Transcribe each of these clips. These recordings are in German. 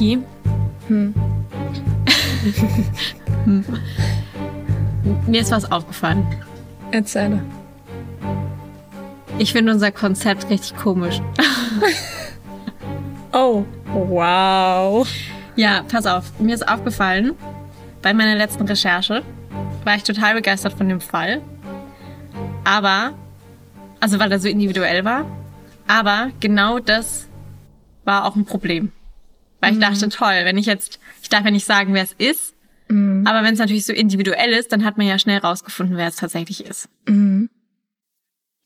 Becky. Hm. hm. Mir ist was aufgefallen. Erzähle. Ich finde unser Konzept richtig komisch. oh, wow. Ja, pass auf. Mir ist aufgefallen, bei meiner letzten Recherche war ich total begeistert von dem Fall. Aber, also weil er so individuell war. Aber genau das war auch ein Problem. Weil ich mhm. dachte, toll, wenn ich jetzt, ich darf ja nicht sagen, wer es ist, mhm. aber wenn es natürlich so individuell ist, dann hat man ja schnell rausgefunden, wer es tatsächlich ist. Mhm.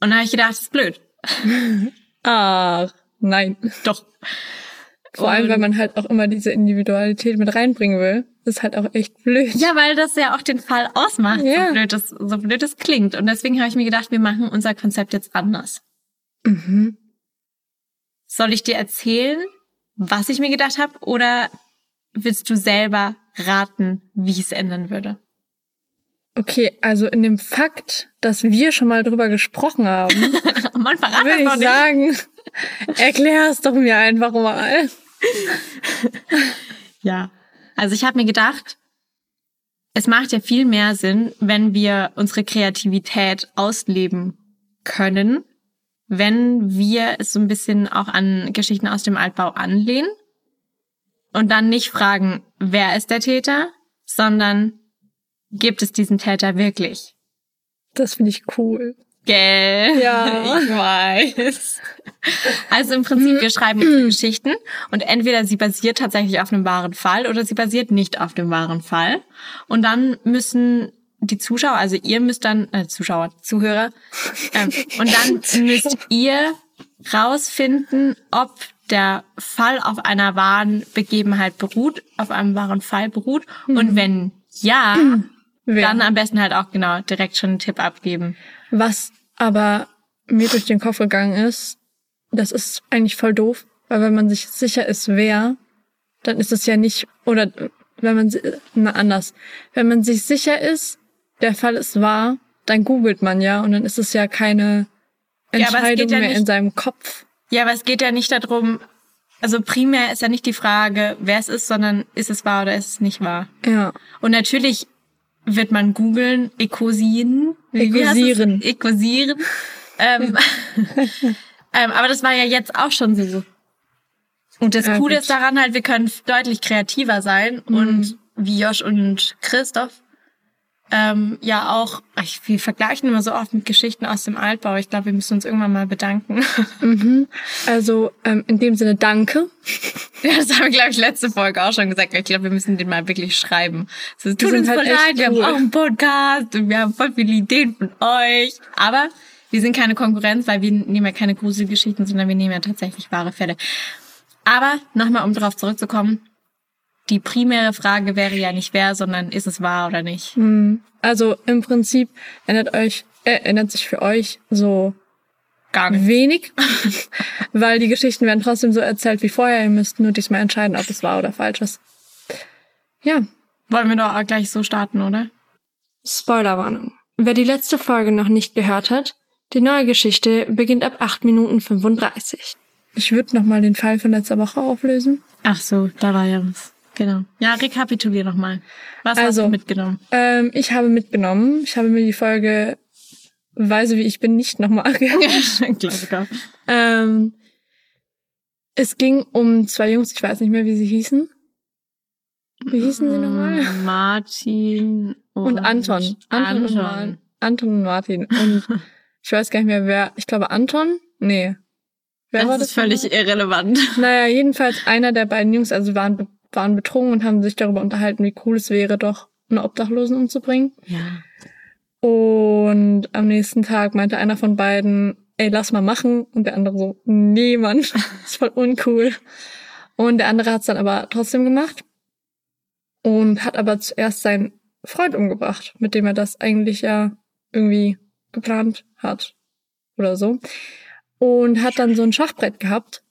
Und da habe ich gedacht, das ist blöd. Ach, nein. Doch. Vor allem, weil man halt auch immer diese Individualität mit reinbringen will. Das ist halt auch echt blöd. Ja, weil das ja auch den Fall ausmacht, ja. so, blöd das, so blöd es klingt. Und deswegen habe ich mir gedacht, wir machen unser Konzept jetzt anders. Mhm. Soll ich dir erzählen, was ich mir gedacht habe, oder willst du selber raten, wie es ändern würde? Okay, also in dem Fakt, dass wir schon mal drüber gesprochen haben, Man würde ich sagen, erklär es doch mir einfach mal. ja, also ich habe mir gedacht, es macht ja viel mehr Sinn, wenn wir unsere Kreativität ausleben können, wenn wir es so ein bisschen auch an Geschichten aus dem Altbau anlehnen und dann nicht fragen, wer ist der Täter, sondern gibt es diesen Täter wirklich? Das finde ich cool. Gell? Ja. Ich weiß. Also im Prinzip, wir schreiben unsere Geschichten und entweder sie basiert tatsächlich auf einem wahren Fall oder sie basiert nicht auf dem wahren Fall. Und dann müssen die Zuschauer, also ihr müsst dann, äh, Zuschauer, Zuhörer, ähm, und dann müsst ihr rausfinden, ob der Fall auf einer wahren Begebenheit beruht, auf einem wahren Fall beruht. Mhm. Und wenn ja, Wer? dann am besten halt auch genau direkt schon einen Tipp abgeben. Was aber mir durch den Kopf gegangen ist, das ist eigentlich voll doof, weil wenn man sich sicher ist, wer, dann ist es ja nicht, oder wenn man, na anders, wenn man sich sicher ist, der Fall ist wahr, dann googelt man ja und dann ist es ja keine Entscheidung ja, ja mehr nicht, in seinem Kopf. Ja, aber es geht ja nicht darum, also primär ist ja nicht die Frage, wer es ist, sondern ist es wahr oder ist es nicht wahr. Ja. Und natürlich wird man googeln, ekosieren. Ekosieren. Ekosieren. ähm, ähm, aber das war ja jetzt auch schon so. Und das ja, Coole gut. ist daran halt, wir können deutlich kreativer sein mhm. und wie Josh und Christoph ähm, ja auch, ich, wir vergleichen immer so oft mit Geschichten aus dem Altbau. Ich glaube, wir müssen uns irgendwann mal bedanken. Mhm. Also ähm, in dem Sinne danke. Ja, das haben wir, glaube ich, letzte Folge auch schon gesagt. Ich glaube, wir müssen den mal wirklich schreiben. Es tut uns halt leid, wir haben auch einen Podcast und wir haben voll viele Ideen von euch. Aber wir sind keine Konkurrenz, weil wir nehmen ja keine Gruselgeschichten, sondern wir nehmen ja tatsächlich wahre Fälle. Aber nochmal, um darauf zurückzukommen, die primäre Frage wäre ja nicht wer, sondern ist es wahr oder nicht. Hm. Also im Prinzip ändert euch, äh, ändert sich für euch so gar nicht. wenig, weil die Geschichten werden trotzdem so erzählt wie vorher. Ihr müsst nur diesmal entscheiden, ob es wahr oder falsch ist. Ja. Wollen wir doch auch gleich so starten, oder? Spoilerwarnung. Wer die letzte Folge noch nicht gehört hat, die neue Geschichte beginnt ab 8 Minuten 35. Ich würde nochmal den Fall von letzter Woche auflösen. Ach so, da war ja was. Genau. Ja, rekapitulier nochmal. Was also, hast du mitgenommen? Ähm, ich habe mitgenommen, ich habe mir die Folge Weise wie ich bin nicht nochmal angehört. ähm, es ging um zwei Jungs, ich weiß nicht mehr, wie sie hießen. Wie hießen sie nochmal? Martin und, und Anton. Anton. Anton. Und, Anton und Martin. Und ich weiß gar nicht mehr, wer. Ich glaube Anton? Nee. Wer das war das ist völlig irrelevant. Naja, jedenfalls einer der beiden Jungs, also waren waren betrunken und haben sich darüber unterhalten, wie cool es wäre, doch einen Obdachlosen umzubringen. Ja. Und am nächsten Tag meinte einer von beiden, ey, lass mal machen. Und der andere so, nee, Mann, das ist voll uncool. Und der andere hat es dann aber trotzdem gemacht. Und hat aber zuerst seinen Freund umgebracht, mit dem er das eigentlich ja irgendwie geplant hat. Oder so. Und hat dann so ein Schachbrett gehabt,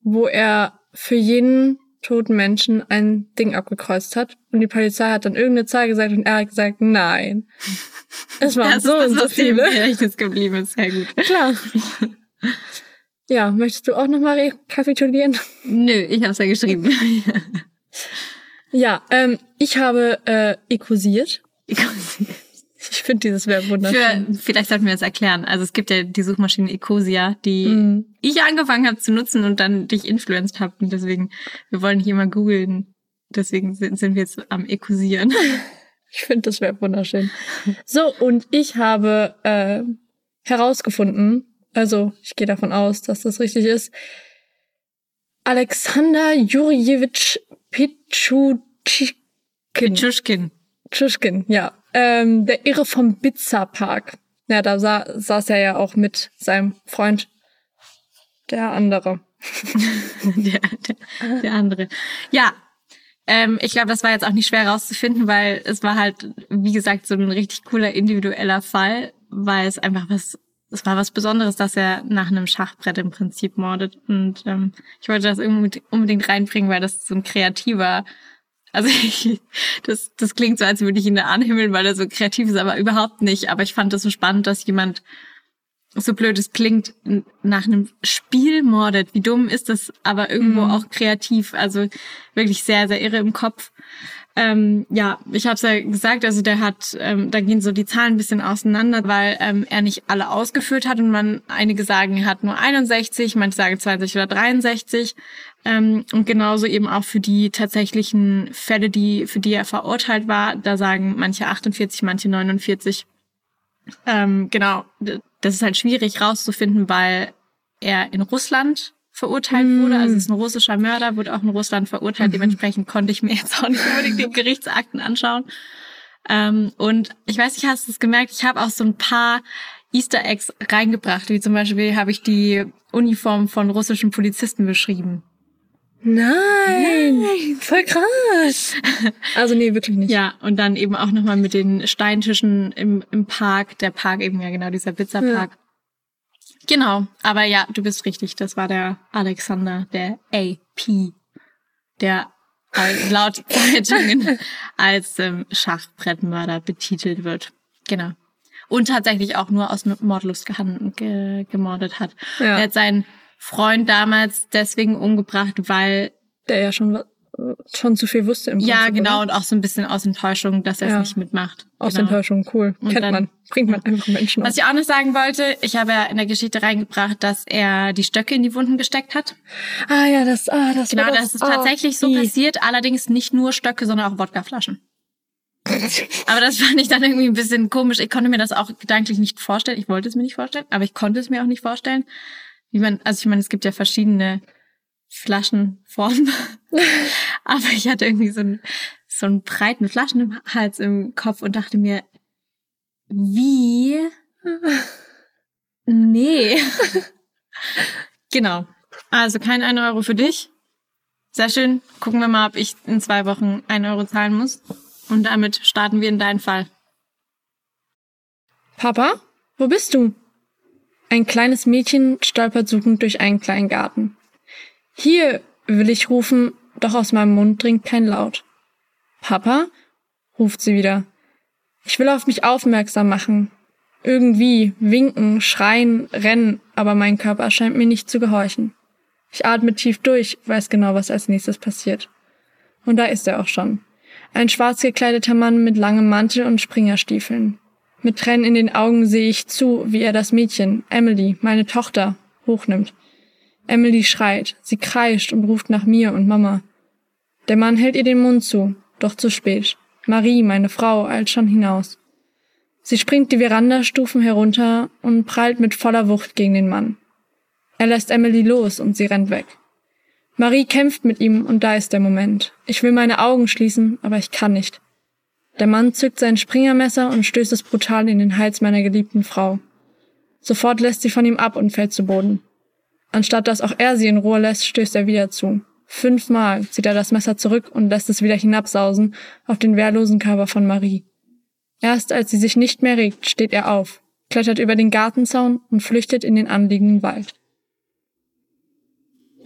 wo er für jeden toten Menschen ein Ding abgekreuzt hat. Und die Polizei hat dann irgendeine Zahl gesagt und er hat gesagt, nein. Es waren das so und so viele. Gedächtnis geblieben ist, sehr gut. Klar. Ja, möchtest du auch nochmal rekapitulieren? Nö, ich habe es ja geschrieben. ja, ähm, ich habe äh, ekusiert. Ich finde dieses Verb wunderschön. Für, vielleicht sollten wir es erklären. Also es gibt ja die Suchmaschine Ecosia, die mm. ich angefangen habe zu nutzen und dann dich influenced habe. Und deswegen, wir wollen hier mal googeln. Deswegen sind, sind wir jetzt am Ecosieren. Ich finde das Verb wunderschön. So, und ich habe äh, herausgefunden, also ich gehe davon aus, dass das richtig ist, Alexander Jurjewitsch Pichuschkin. Pichuschkin. Tschuschkin, ja. Ähm, der Irre vom Bizza Park. Ja, da sa saß er ja auch mit seinem Freund. Der andere. der, der, der andere. Ja, ähm, ich glaube, das war jetzt auch nicht schwer rauszufinden, weil es war halt, wie gesagt, so ein richtig cooler individueller Fall, weil es einfach was, es war was Besonderes, dass er nach einem Schachbrett im Prinzip mordet. Und ähm, ich wollte das unbedingt reinbringen, weil das so ein kreativer also ich, das, das klingt so, als würde ich ihn da anhimmeln, weil er so kreativ ist, aber überhaupt nicht. Aber ich fand das so spannend, dass jemand, so blöd es klingt, nach einem Spiel mordet. Wie dumm ist das, aber irgendwo mhm. auch kreativ. Also wirklich sehr, sehr irre im Kopf. Ähm, ja, ich habe es ja gesagt, also der hat, ähm, da gehen so die Zahlen ein bisschen auseinander, weil ähm, er nicht alle ausgeführt hat und man einige sagen, er hat nur 61, manche sagen 20 oder 63. Ähm, und genauso eben auch für die tatsächlichen Fälle, die für die er verurteilt war, da sagen manche 48, manche 49. Ähm, genau, das ist halt schwierig rauszufinden, weil er in Russland verurteilt mm. wurde. Also es ist ein russischer Mörder, wurde auch in Russland verurteilt. Mhm. Dementsprechend konnte ich mir jetzt auch nicht unbedingt die Gerichtsakten anschauen. Ähm, und ich weiß nicht, hast du es gemerkt? Ich habe auch so ein paar Easter Eggs reingebracht, wie zum Beispiel habe ich die Uniform von russischen Polizisten beschrieben. Nein, Nein, voll krass. Also nee, wirklich nicht. Ja, und dann eben auch nochmal mit den Steintischen im, im Park. Der Park eben ja genau, dieser Pizzapark. Ja. Genau, aber ja, du bist richtig. Das war der Alexander, der AP, der laut Zeitungen als ähm, Schachbrettmörder betitelt wird. Genau. Und tatsächlich auch nur aus Mordlust ge gemordet hat. Ja. Er hat seinen Freund damals deswegen umgebracht, weil der ja schon schon zu viel wusste im Prinzip, Ja, genau, oder? und auch so ein bisschen aus Enttäuschung, dass er es ja. nicht mitmacht. Aus genau. Enttäuschung, cool. Und Kennt dann, man. Bringt man einfach Menschen Was ich auch noch sagen wollte, ich habe ja in der Geschichte reingebracht, dass er die Stöcke in die Wunden gesteckt hat. Ah ja, das, ah, das Genau, das, das ist oh, tatsächlich so passiert, allerdings nicht nur Stöcke, sondern auch Wodkaflaschen. aber das fand ich dann irgendwie ein bisschen komisch. Ich konnte mir das auch gedanklich nicht vorstellen. Ich wollte es mir nicht vorstellen, aber ich konnte es mir auch nicht vorstellen. Wie man, also ich meine, es gibt ja verschiedene Flaschenform. Aber ich hatte irgendwie so einen, so einen breiten Flaschenhals im Kopf und dachte mir, wie? Nee. genau. Also kein 1 Euro für dich. Sehr schön. Gucken wir mal, ob ich in zwei Wochen 1 Euro zahlen muss. Und damit starten wir in deinen Fall. Papa, wo bist du? Ein kleines Mädchen stolpert suchend durch einen kleinen Garten. Hier, will ich rufen, doch aus meinem Mund dringt kein Laut. Papa? ruft sie wieder. Ich will auf mich aufmerksam machen. Irgendwie winken, schreien, rennen, aber mein Körper scheint mir nicht zu gehorchen. Ich atme tief durch, weiß genau, was als nächstes passiert. Und da ist er auch schon. Ein schwarz gekleideter Mann mit langem Mantel und Springerstiefeln. Mit Tränen in den Augen sehe ich zu, wie er das Mädchen, Emily, meine Tochter, hochnimmt. Emily schreit, sie kreischt und ruft nach mir und Mama. Der Mann hält ihr den Mund zu, doch zu spät. Marie, meine Frau, eilt schon hinaus. Sie springt die Verandastufen herunter und prallt mit voller Wucht gegen den Mann. Er lässt Emily los und sie rennt weg. Marie kämpft mit ihm und da ist der Moment. Ich will meine Augen schließen, aber ich kann nicht. Der Mann zückt sein Springermesser und stößt es brutal in den Hals meiner geliebten Frau. Sofort lässt sie von ihm ab und fällt zu Boden. Anstatt dass auch er sie in Ruhe lässt, stößt er wieder zu. Fünfmal zieht er das Messer zurück und lässt es wieder hinabsausen auf den wehrlosen Körper von Marie. Erst als sie sich nicht mehr regt, steht er auf, klettert über den Gartenzaun und flüchtet in den anliegenden Wald.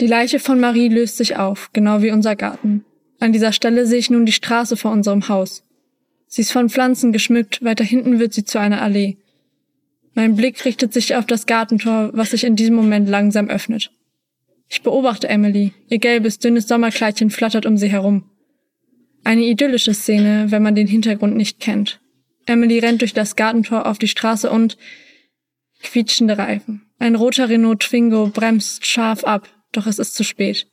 Die Leiche von Marie löst sich auf, genau wie unser Garten. An dieser Stelle sehe ich nun die Straße vor unserem Haus. Sie ist von Pflanzen geschmückt, weiter hinten wird sie zu einer Allee. Mein Blick richtet sich auf das Gartentor, was sich in diesem Moment langsam öffnet. Ich beobachte Emily. Ihr gelbes, dünnes Sommerkleidchen flattert um sie herum. Eine idyllische Szene, wenn man den Hintergrund nicht kennt. Emily rennt durch das Gartentor auf die Straße und quietschende Reifen. Ein roter Renault Twingo bremst scharf ab, doch es ist zu spät.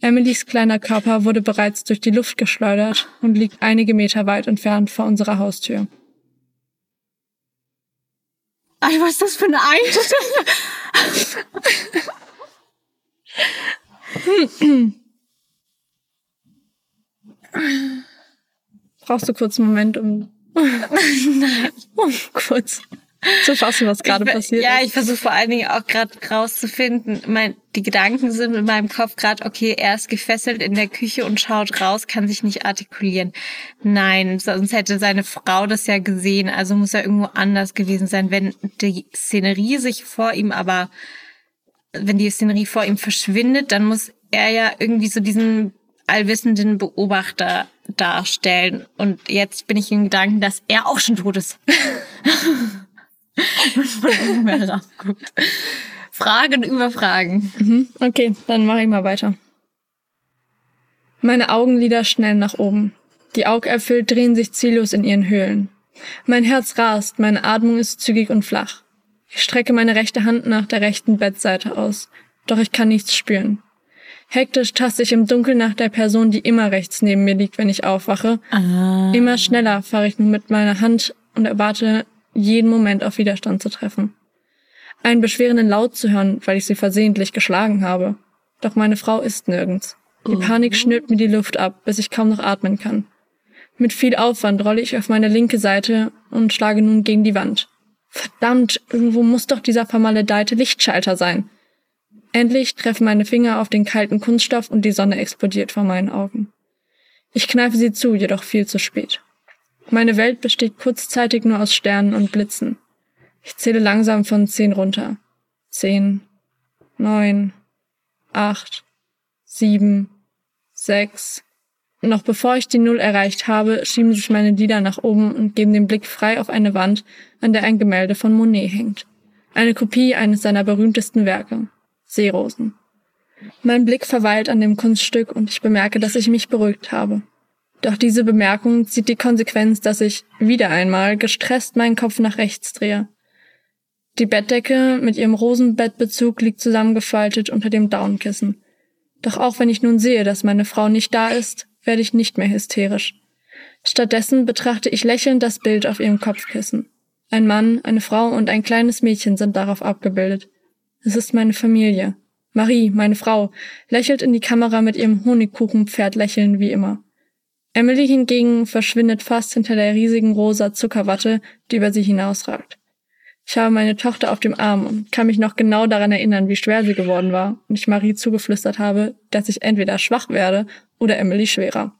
Emilys kleiner Körper wurde bereits durch die Luft geschleudert und liegt einige Meter weit entfernt vor unserer Haustür. Alter, was ist das für eine Einstellung? Brauchst du kurz einen Moment, um, Nein. um kurz zu fassen, was gerade passiert Ja, ist? ich versuche vor allen Dingen auch gerade rauszufinden. Mein, die Gedanken sind in meinem Kopf gerade, okay, er ist gefesselt in der Küche und schaut raus, kann sich nicht artikulieren. Nein, sonst hätte seine Frau das ja gesehen. Also muss er irgendwo anders gewesen sein. Wenn die Szenerie sich vor ihm aber, wenn die Szenerie vor ihm verschwindet, dann muss er ja irgendwie so diesen allwissenden Beobachter darstellen. Und jetzt bin ich im Gedanken, dass er auch schon tot ist. von oben herabguckt. Fragen über Fragen. Mhm, okay, dann mache ich mal weiter. Meine Augenlider schnell nach oben. Die Augäpfel drehen sich ziellos in ihren Höhlen. Mein Herz rast, meine Atmung ist zügig und flach. Ich strecke meine rechte Hand nach der rechten Bettseite aus, doch ich kann nichts spüren. Hektisch taste ich im Dunkeln nach der Person, die immer rechts neben mir liegt, wenn ich aufwache. Ah. Immer schneller fahre ich nun mit meiner Hand und erwarte, jeden Moment auf Widerstand zu treffen. Einen beschwerenden Laut zu hören, weil ich sie versehentlich geschlagen habe. Doch meine Frau ist nirgends. Die Panik schnürt mir die Luft ab, bis ich kaum noch atmen kann. Mit viel Aufwand rolle ich auf meine linke Seite und schlage nun gegen die Wand. Verdammt, irgendwo muss doch dieser vermaledeite Lichtschalter sein. Endlich treffen meine Finger auf den kalten Kunststoff und die Sonne explodiert vor meinen Augen. Ich kneife sie zu, jedoch viel zu spät. Meine Welt besteht kurzzeitig nur aus Sternen und Blitzen. Ich zähle langsam von zehn runter. Zehn, neun, acht, sieben, sechs. Noch bevor ich die Null erreicht habe, schieben sich meine Lider nach oben und geben den Blick frei auf eine Wand, an der ein Gemälde von Monet hängt. Eine Kopie eines seiner berühmtesten Werke. Seerosen. Mein Blick verweilt an dem Kunststück und ich bemerke, dass ich mich beruhigt habe. Doch diese Bemerkung zieht die Konsequenz, dass ich wieder einmal gestresst meinen Kopf nach rechts drehe. Die Bettdecke mit ihrem Rosenbettbezug liegt zusammengefaltet unter dem Daunenkissen. Doch auch wenn ich nun sehe, dass meine Frau nicht da ist, werde ich nicht mehr hysterisch. Stattdessen betrachte ich lächelnd das Bild auf ihrem Kopfkissen. Ein Mann, eine Frau und ein kleines Mädchen sind darauf abgebildet. Es ist meine Familie. Marie, meine Frau, lächelt in die Kamera mit ihrem Honigkuchenpferd lächeln wie immer. Emily hingegen verschwindet fast hinter der riesigen rosa Zuckerwatte, die über sie hinausragt. Ich habe meine Tochter auf dem Arm und kann mich noch genau daran erinnern, wie schwer sie geworden war und ich Marie zugeflüstert habe, dass ich entweder schwach werde oder Emily schwerer.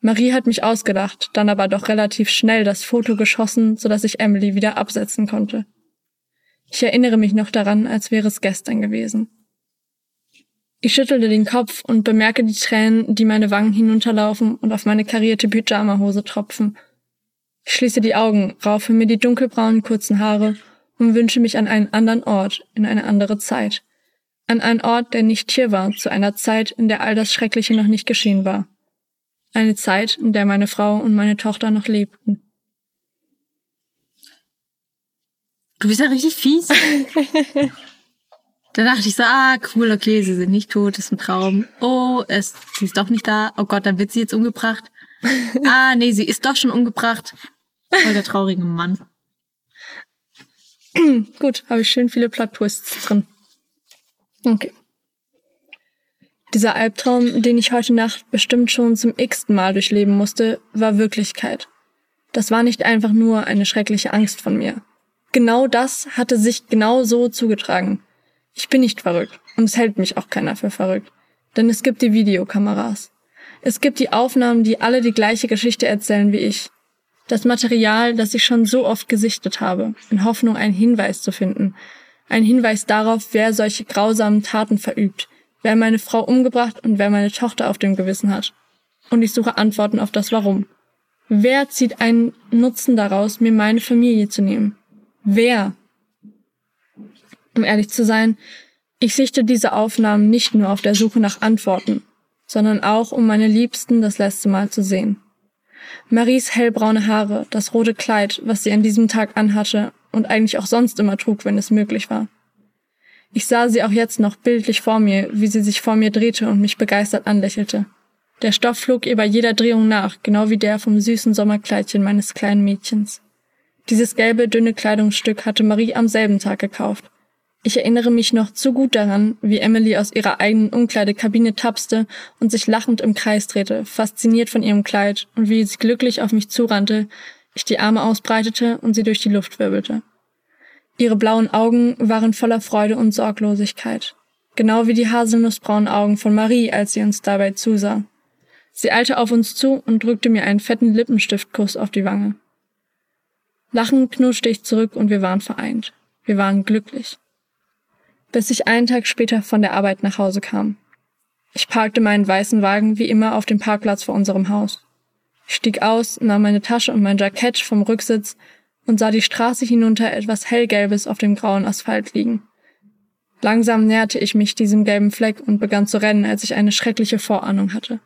Marie hat mich ausgelacht, dann aber doch relativ schnell das Foto geschossen, sodass ich Emily wieder absetzen konnte. Ich erinnere mich noch daran, als wäre es gestern gewesen. Ich schüttelte den Kopf und bemerke die Tränen, die meine Wangen hinunterlaufen und auf meine karierte Pyjamahose tropfen. Ich schließe die Augen, raufe mir die dunkelbraunen kurzen Haare und wünsche mich an einen anderen Ort, in eine andere Zeit. An einen Ort, der nicht hier war, zu einer Zeit, in der all das Schreckliche noch nicht geschehen war. Eine Zeit, in der meine Frau und meine Tochter noch lebten. Du bist ja richtig fies. da dachte ich so, ah, cool, okay, sie sind nicht tot, ist ein Traum. Oh, es, sie ist doch nicht da. Oh Gott, dann wird sie jetzt umgebracht. Ah, nee, sie ist doch schon umgebracht. Voll der traurige Mann. Gut, habe ich schön viele Plot-Twists drin. Okay. Dieser Albtraum, den ich heute Nacht bestimmt schon zum x-ten Mal durchleben musste, war Wirklichkeit. Das war nicht einfach nur eine schreckliche Angst von mir. Genau das hatte sich genau so zugetragen. Ich bin nicht verrückt und es hält mich auch keiner für verrückt. Denn es gibt die Videokameras. Es gibt die Aufnahmen, die alle die gleiche Geschichte erzählen wie ich. Das Material, das ich schon so oft gesichtet habe, in Hoffnung, einen Hinweis zu finden. Ein Hinweis darauf, wer solche grausamen Taten verübt, wer meine Frau umgebracht und wer meine Tochter auf dem Gewissen hat. Und ich suche Antworten auf das Warum. Wer zieht einen Nutzen daraus, mir meine Familie zu nehmen? Wer Um ehrlich zu sein, ich sichte diese Aufnahmen nicht nur auf der Suche nach Antworten, sondern auch, um meine Liebsten das letzte Mal zu sehen. Maries hellbraune Haare, das rote Kleid, was sie an diesem Tag anhatte und eigentlich auch sonst immer trug, wenn es möglich war. Ich sah sie auch jetzt noch bildlich vor mir, wie sie sich vor mir drehte und mich begeistert anlächelte. Der Stoff flog ihr bei jeder Drehung nach, genau wie der vom süßen Sommerkleidchen meines kleinen Mädchens. Dieses gelbe, dünne Kleidungsstück hatte Marie am selben Tag gekauft. Ich erinnere mich noch zu gut daran, wie Emily aus ihrer eigenen Umkleidekabine tapste und sich lachend im Kreis drehte, fasziniert von ihrem Kleid, und wie sie glücklich auf mich zurannte, ich die Arme ausbreitete und sie durch die Luft wirbelte. Ihre blauen Augen waren voller Freude und Sorglosigkeit, genau wie die haselnussbraunen Augen von Marie, als sie uns dabei zusah. Sie eilte auf uns zu und drückte mir einen fetten Lippenstiftkuss auf die Wange. Lachend knutschte ich zurück und wir waren vereint. Wir waren glücklich. Bis ich einen Tag später von der Arbeit nach Hause kam. Ich parkte meinen weißen Wagen wie immer auf dem Parkplatz vor unserem Haus. Ich stieg aus, nahm meine Tasche und mein Jackett vom Rücksitz und sah die Straße hinunter etwas hellgelbes auf dem grauen Asphalt liegen. Langsam näherte ich mich diesem gelben Fleck und begann zu rennen, als ich eine schreckliche Vorahnung hatte.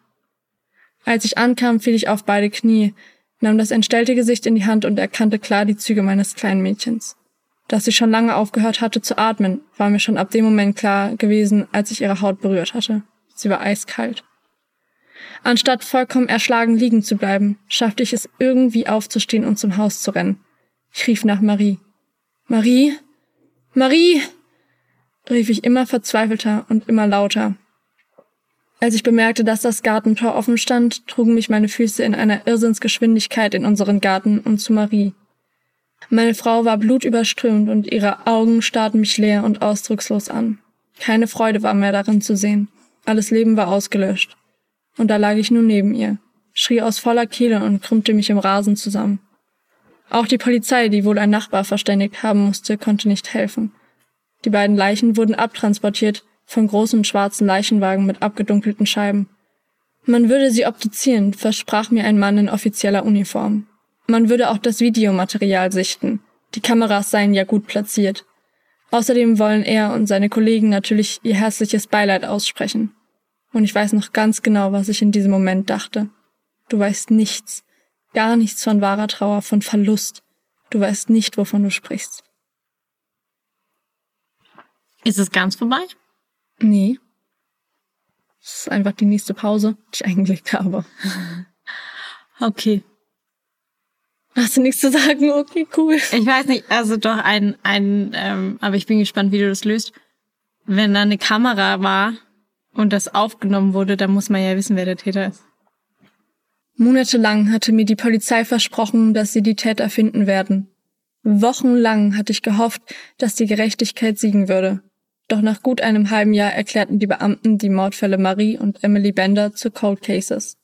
Als ich ankam, fiel ich auf beide Knie, nahm das entstellte Gesicht in die Hand und erkannte klar die Züge meines kleinen Mädchens. Dass sie schon lange aufgehört hatte zu atmen, war mir schon ab dem Moment klar gewesen, als ich ihre Haut berührt hatte. Sie war eiskalt. Anstatt vollkommen erschlagen liegen zu bleiben, schaffte ich es irgendwie aufzustehen und zum Haus zu rennen. Ich rief nach Marie. Marie? Marie! rief ich immer verzweifelter und immer lauter. Als ich bemerkte, dass das Gartentor offen stand, trugen mich meine Füße in einer Irrsinnsgeschwindigkeit in unseren Garten und zu Marie. Meine Frau war blutüberströmt und ihre Augen starrten mich leer und ausdruckslos an. Keine Freude war mehr darin zu sehen. Alles Leben war ausgelöscht. Und da lag ich nun neben ihr, schrie aus voller Kehle und krümmte mich im Rasen zusammen. Auch die Polizei, die wohl ein Nachbar verständigt haben musste, konnte nicht helfen. Die beiden Leichen wurden abtransportiert von großen schwarzen Leichenwagen mit abgedunkelten Scheiben. Man würde sie obduzieren, versprach mir ein Mann in offizieller Uniform. Man würde auch das Videomaterial sichten. Die Kameras seien ja gut platziert. Außerdem wollen er und seine Kollegen natürlich ihr herzliches Beileid aussprechen. Und ich weiß noch ganz genau, was ich in diesem Moment dachte. Du weißt nichts, Gar nichts von wahrer Trauer, von Verlust. Du weißt nicht, wovon du sprichst. Ist es ganz vorbei? Nee. Es ist einfach die nächste Pause, die ich eingelegt habe. Okay. Hast du nichts zu sagen? Okay, cool. Ich weiß nicht, also doch ein, ein ähm, aber ich bin gespannt, wie du das löst. Wenn da eine Kamera war und das aufgenommen wurde, dann muss man ja wissen, wer der Täter ist. Monatelang hatte mir die Polizei versprochen, dass sie die Täter finden werden. Wochenlang hatte ich gehofft, dass die Gerechtigkeit siegen würde. Doch nach gut einem halben Jahr erklärten die Beamten die Mordfälle Marie und Emily Bender zu Cold Cases.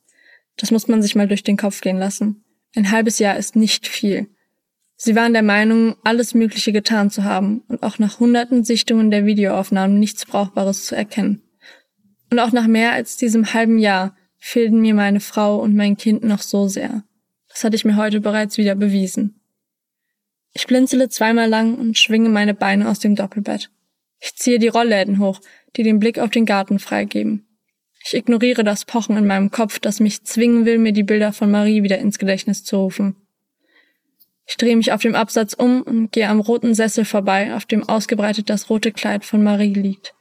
Das muss man sich mal durch den Kopf gehen lassen. Ein halbes Jahr ist nicht viel. Sie waren der Meinung, alles Mögliche getan zu haben und auch nach hunderten Sichtungen der Videoaufnahmen nichts Brauchbares zu erkennen. Und auch nach mehr als diesem halben Jahr fehlten mir meine Frau und mein Kind noch so sehr. Das hatte ich mir heute bereits wieder bewiesen. Ich blinzele zweimal lang und schwinge meine Beine aus dem Doppelbett. Ich ziehe die Rollläden hoch, die den Blick auf den Garten freigeben. Ich ignoriere das Pochen in meinem Kopf, das mich zwingen will, mir die Bilder von Marie wieder ins Gedächtnis zu rufen. Ich drehe mich auf dem Absatz um und gehe am roten Sessel vorbei, auf dem ausgebreitet das rote Kleid von Marie liegt.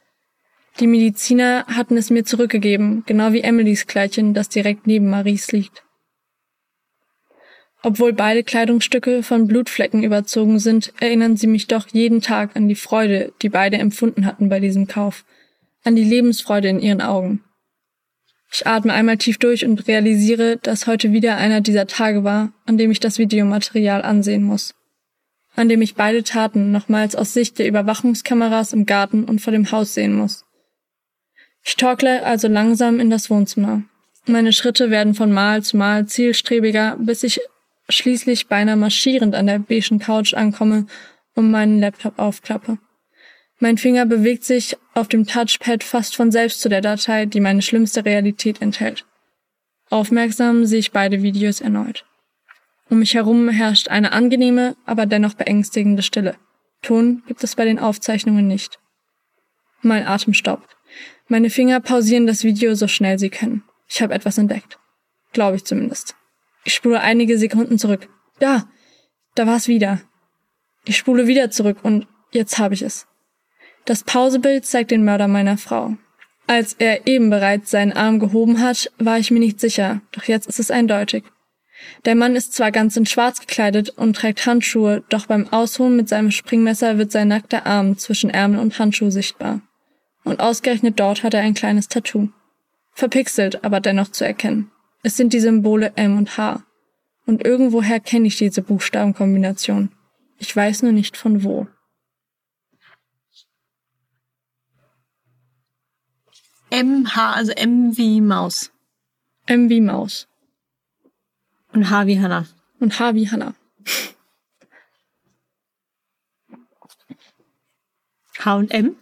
Die Mediziner hatten es mir zurückgegeben, genau wie Emilys Kleidchen, das direkt neben Maries liegt. Obwohl beide Kleidungsstücke von Blutflecken überzogen sind, erinnern sie mich doch jeden Tag an die Freude, die beide empfunden hatten bei diesem Kauf, an die Lebensfreude in ihren Augen. Ich atme einmal tief durch und realisiere, dass heute wieder einer dieser Tage war, an dem ich das Videomaterial ansehen muss. An dem ich beide Taten nochmals aus Sicht der Überwachungskameras im Garten und vor dem Haus sehen muss. Ich torkle also langsam in das Wohnzimmer. Meine Schritte werden von Mal zu Mal zielstrebiger, bis ich schließlich beinahe marschierend an der beigen Couch ankomme und meinen Laptop aufklappe. Mein Finger bewegt sich auf dem Touchpad fast von selbst zu der Datei, die meine schlimmste Realität enthält. Aufmerksam sehe ich beide Videos erneut. Um mich herum herrscht eine angenehme, aber dennoch beängstigende Stille. Ton gibt es bei den Aufzeichnungen nicht. Mein Atem staubt. Meine Finger pausieren das Video so schnell sie können. Ich habe etwas entdeckt. Glaube ich zumindest. Ich spule einige Sekunden zurück. Da, da war es wieder. Ich spule wieder zurück und jetzt habe ich es. Das Pausebild zeigt den Mörder meiner Frau. Als er eben bereits seinen Arm gehoben hat, war ich mir nicht sicher, doch jetzt ist es eindeutig. Der Mann ist zwar ganz in Schwarz gekleidet und trägt Handschuhe, doch beim Ausholen mit seinem Springmesser wird sein nackter Arm zwischen Ärmel und Handschuh sichtbar. Und ausgerechnet dort hat er ein kleines Tattoo. Verpixelt, aber dennoch zu erkennen. Es sind die Symbole M und H. Und irgendwoher kenne ich diese Buchstabenkombination. Ich weiß nur nicht von wo. MH, also M wie Maus. M wie Maus. Und H wie Hannah. Und H wie Hannah. H und M?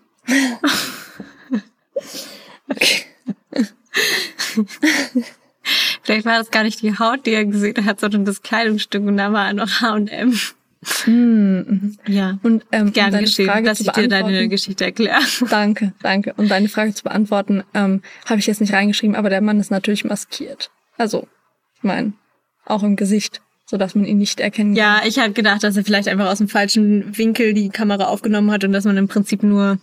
Okay. Vielleicht war das gar nicht die Haut, die er gesehen hat, sondern das Kleidungsstück und da war noch H und M. Mhm. Ja. Und ähm, um Gern deine geschehen, Frage dass zu ich dir deine Geschichte erkläre. Danke, danke. Um deine Frage zu beantworten, ähm, habe ich jetzt nicht reingeschrieben, aber der Mann ist natürlich maskiert. Also, ich meine, auch im Gesicht, sodass man ihn nicht erkennen kann. Ja, ich hatte gedacht, dass er vielleicht einfach aus dem falschen Winkel die Kamera aufgenommen hat und dass man im Prinzip nur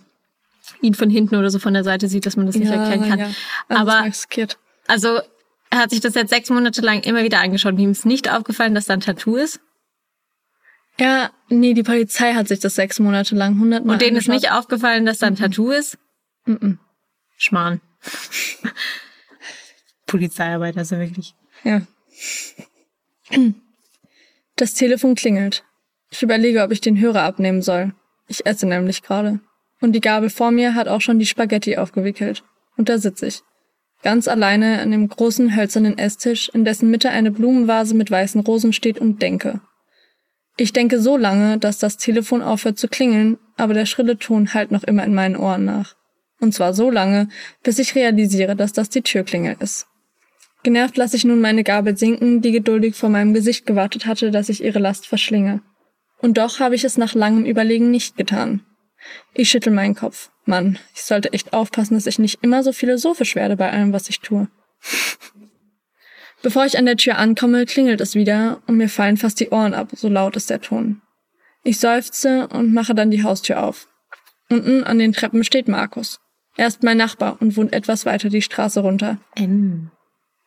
ihn von hinten oder so von der Seite sieht, dass man das nicht erkennen kann. Ja. Also Aber- maskiert. Also er hat sich das jetzt sechs Monate lang immer wieder angeschaut. und Ihm ist nicht aufgefallen, dass da ein Tattoo ist. Ja, nee, die Polizei hat sich das sechs Monate lang hundertmal Und denen ist angeschaut. nicht aufgefallen, dass da ein Tattoo ist. Mhm. Schmarrn. Polizeiarbeit, also wirklich. Ja. Das Telefon klingelt. Ich überlege, ob ich den Hörer abnehmen soll. Ich esse nämlich gerade. Und die Gabel vor mir hat auch schon die Spaghetti aufgewickelt. Und da sitze ich. Ganz alleine an dem großen hölzernen Esstisch, in dessen Mitte eine Blumenvase mit weißen Rosen steht und denke. Ich denke so lange, dass das Telefon aufhört zu klingeln, aber der schrille Ton hallt noch immer in meinen Ohren nach. Und zwar so lange, bis ich realisiere, dass das die Türklingel ist. Genervt lasse ich nun meine Gabel sinken, die geduldig vor meinem Gesicht gewartet hatte, dass ich ihre Last verschlinge. Und doch habe ich es nach langem Überlegen nicht getan. Ich schüttel meinen Kopf. Mann, ich sollte echt aufpassen, dass ich nicht immer so philosophisch werde bei allem, was ich tue. Bevor ich an der Tür ankomme, klingelt es wieder und mir fallen fast die Ohren ab, so laut ist der Ton. Ich seufze und mache dann die Haustür auf. Unten an den Treppen steht Markus. Er ist mein Nachbar und wohnt etwas weiter die Straße runter. M.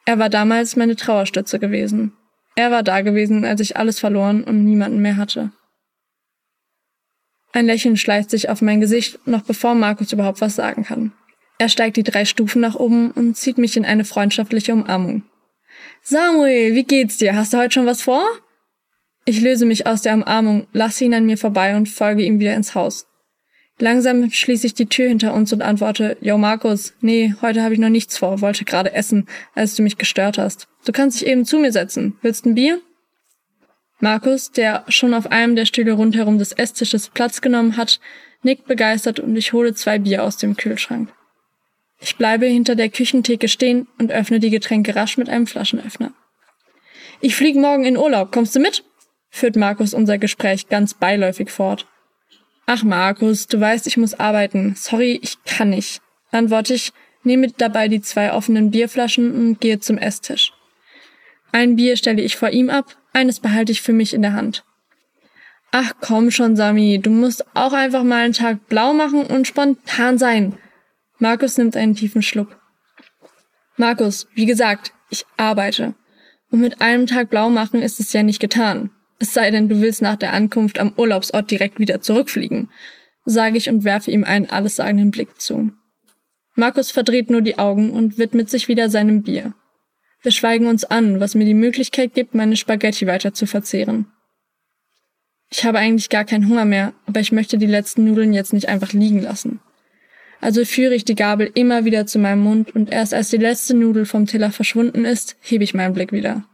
Er war damals meine Trauerstütze gewesen. Er war da gewesen, als ich alles verloren und niemanden mehr hatte. Ein Lächeln schleicht sich auf mein Gesicht, noch bevor Markus überhaupt was sagen kann. Er steigt die drei Stufen nach oben und zieht mich in eine freundschaftliche Umarmung. Samuel, wie geht's dir? Hast du heute schon was vor? Ich löse mich aus der Umarmung, lasse ihn an mir vorbei und folge ihm wieder ins Haus. Langsam schließe ich die Tür hinter uns und antworte, Yo Markus, nee, heute habe ich noch nichts vor, wollte gerade essen, als du mich gestört hast. Du kannst dich eben zu mir setzen. Willst ein Bier? Markus, der schon auf einem der Stühle rundherum des Esstisches Platz genommen hat, nickt begeistert und ich hole zwei Bier aus dem Kühlschrank. Ich bleibe hinter der Küchentheke stehen und öffne die Getränke rasch mit einem Flaschenöffner. Ich fliege morgen in Urlaub, kommst du mit? führt Markus unser Gespräch ganz beiläufig fort. Ach Markus, du weißt, ich muss arbeiten. Sorry, ich kann nicht. Antworte ich, nehme dabei die zwei offenen Bierflaschen und gehe zum Esstisch. Ein Bier stelle ich vor ihm ab, eines behalte ich für mich in der Hand. Ach komm schon, Sami, du musst auch einfach mal einen Tag blau machen und spontan sein. Markus nimmt einen tiefen Schluck. Markus, wie gesagt, ich arbeite. Und mit einem Tag blau machen ist es ja nicht getan. Es sei denn, du willst nach der Ankunft am Urlaubsort direkt wieder zurückfliegen, sage ich und werfe ihm einen allessagenden Blick zu. Markus verdreht nur die Augen und widmet sich wieder seinem Bier. Wir schweigen uns an, was mir die Möglichkeit gibt, meine Spaghetti weiter zu verzehren. Ich habe eigentlich gar keinen Hunger mehr, aber ich möchte die letzten Nudeln jetzt nicht einfach liegen lassen. Also führe ich die Gabel immer wieder zu meinem Mund und erst als die letzte Nudel vom Teller verschwunden ist, hebe ich meinen Blick wieder.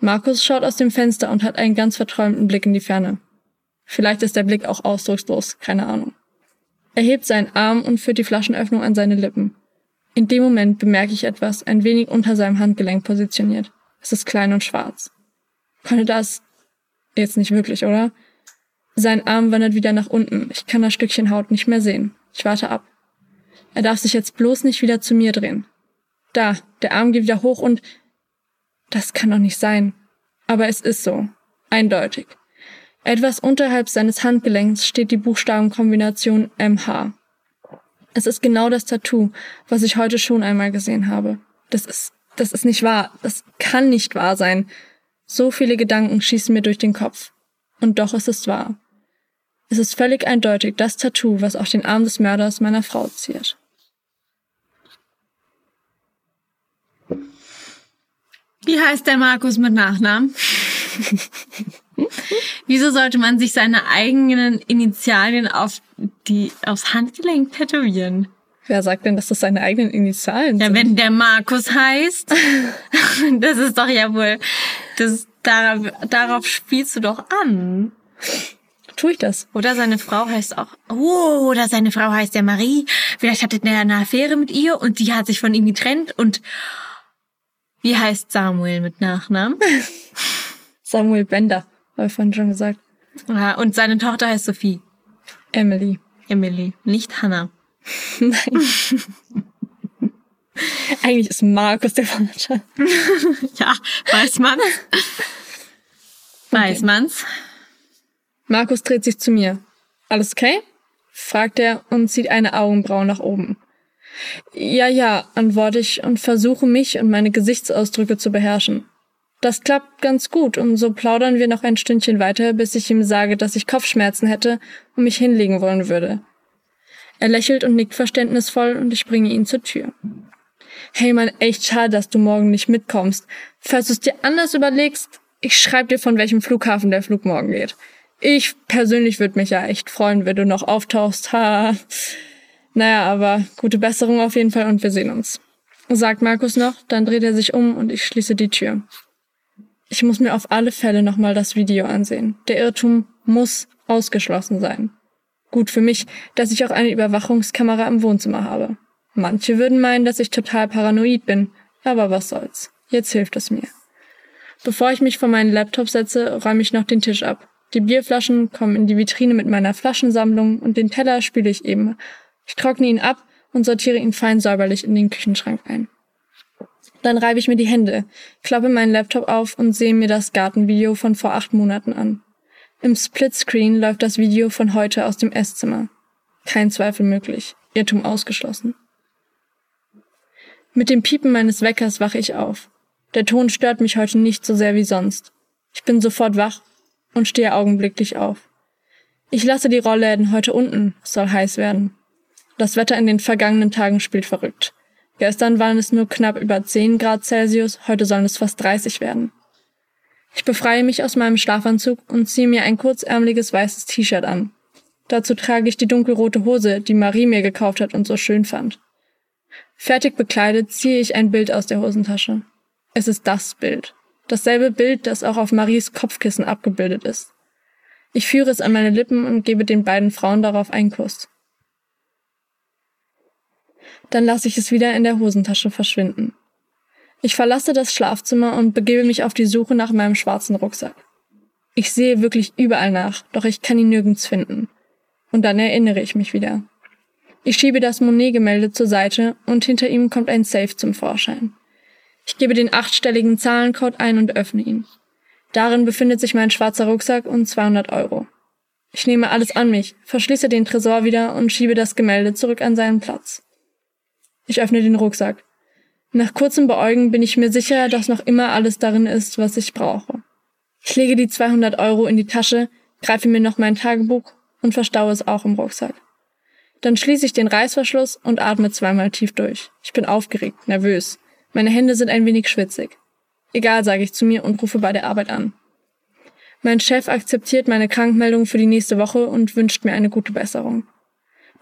Markus schaut aus dem Fenster und hat einen ganz verträumten Blick in die Ferne. Vielleicht ist der Blick auch ausdruckslos, keine Ahnung. Er hebt seinen Arm und führt die Flaschenöffnung an seine Lippen. In dem Moment bemerke ich etwas, ein wenig unter seinem Handgelenk positioniert. Es ist klein und schwarz. Konnte das jetzt nicht wirklich, oder? Sein Arm wandert wieder nach unten. Ich kann das Stückchen Haut nicht mehr sehen. Ich warte ab. Er darf sich jetzt bloß nicht wieder zu mir drehen. Da, der Arm geht wieder hoch und... Das kann doch nicht sein. Aber es ist so. Eindeutig. Etwas unterhalb seines Handgelenks steht die Buchstabenkombination MH. Es ist genau das Tattoo, was ich heute schon einmal gesehen habe. Das ist, das ist nicht wahr. Das kann nicht wahr sein. So viele Gedanken schießen mir durch den Kopf. Und doch ist es wahr. Es ist völlig eindeutig das Tattoo, was auf den Arm des Mörders meiner Frau ziert. Wie heißt der Markus mit Nachnamen? Wieso sollte man sich seine eigenen Initialien auf die, aufs Handgelenk tätowieren? Wer sagt denn, dass das seine eigenen Initialien Ja, sind? wenn der Markus heißt, das ist doch ja wohl, das, darauf, darauf spielst du doch an. Tue ich das? Oder seine Frau heißt auch, oh, oder seine Frau heißt ja Marie. Vielleicht hatte er eine Affäre mit ihr und die hat sich von ihm getrennt und wie heißt Samuel mit Nachnamen? Samuel Bender, habe ich vorhin schon gesagt. Ja, und seine Tochter heißt Sophie. Emily. Emily, nicht Hannah. Nein. Eigentlich ist Markus der Vater. Ja, weiß man's. Weiß man's. Markus dreht sich zu mir. Alles okay? fragt er und zieht eine Augenbraue nach oben. Ja, ja, antworte ich und versuche mich und meine Gesichtsausdrücke zu beherrschen. Das klappt ganz gut und so plaudern wir noch ein Stündchen weiter, bis ich ihm sage, dass ich Kopfschmerzen hätte und mich hinlegen wollen würde. Er lächelt und nickt verständnisvoll und ich bringe ihn zur Tür. Hey Mann, echt schade, dass du morgen nicht mitkommst. Falls du es dir anders überlegst, ich schreib dir, von welchem Flughafen der Flug morgen geht. Ich persönlich würde mich ja echt freuen, wenn du noch auftauchst. Ha. Naja, aber gute Besserung auf jeden Fall und wir sehen uns. Sagt Markus noch, dann dreht er sich um und ich schließe die Tür. Ich muss mir auf alle Fälle nochmal das Video ansehen. Der Irrtum muss ausgeschlossen sein. Gut für mich, dass ich auch eine Überwachungskamera im Wohnzimmer habe. Manche würden meinen, dass ich total paranoid bin, aber was soll's. Jetzt hilft es mir. Bevor ich mich vor meinen Laptop setze, räume ich noch den Tisch ab. Die Bierflaschen kommen in die Vitrine mit meiner Flaschensammlung und den Teller spüle ich eben. Ich trockne ihn ab und sortiere ihn fein säuberlich in den Küchenschrank ein. Dann reibe ich mir die Hände, klappe meinen Laptop auf und sehe mir das Gartenvideo von vor acht Monaten an. Im Splitscreen läuft das Video von heute aus dem Esszimmer. Kein Zweifel möglich. Irrtum ausgeschlossen. Mit dem Piepen meines Weckers wache ich auf. Der Ton stört mich heute nicht so sehr wie sonst. Ich bin sofort wach und stehe augenblicklich auf. Ich lasse die Rollläden heute unten, soll heiß werden. Das Wetter in den vergangenen Tagen spielt verrückt. Gestern waren es nur knapp über 10 Grad Celsius, heute sollen es fast 30 werden. Ich befreie mich aus meinem Schlafanzug und ziehe mir ein kurzärmeliges weißes T-Shirt an. Dazu trage ich die dunkelrote Hose, die Marie mir gekauft hat und so schön fand. Fertig bekleidet ziehe ich ein Bild aus der Hosentasche. Es ist das Bild. Dasselbe Bild, das auch auf Maries Kopfkissen abgebildet ist. Ich führe es an meine Lippen und gebe den beiden Frauen darauf einen Kuss. Dann lasse ich es wieder in der Hosentasche verschwinden. Ich verlasse das Schlafzimmer und begebe mich auf die Suche nach meinem schwarzen Rucksack. Ich sehe wirklich überall nach, doch ich kann ihn nirgends finden. Und dann erinnere ich mich wieder. Ich schiebe das Monet-Gemälde zur Seite und hinter ihm kommt ein Safe zum Vorschein. Ich gebe den achtstelligen Zahlencode ein und öffne ihn. Darin befindet sich mein schwarzer Rucksack und 200 Euro. Ich nehme alles an mich, verschließe den Tresor wieder und schiebe das Gemälde zurück an seinen Platz. Ich öffne den Rucksack. Nach kurzem Beäugen bin ich mir sicher, dass noch immer alles darin ist, was ich brauche. Ich lege die 200 Euro in die Tasche, greife mir noch mein Tagebuch und verstaue es auch im Rucksack. Dann schließe ich den Reißverschluss und atme zweimal tief durch. Ich bin aufgeregt, nervös. Meine Hände sind ein wenig schwitzig. Egal, sage ich zu mir und rufe bei der Arbeit an. Mein Chef akzeptiert meine Krankmeldung für die nächste Woche und wünscht mir eine gute Besserung.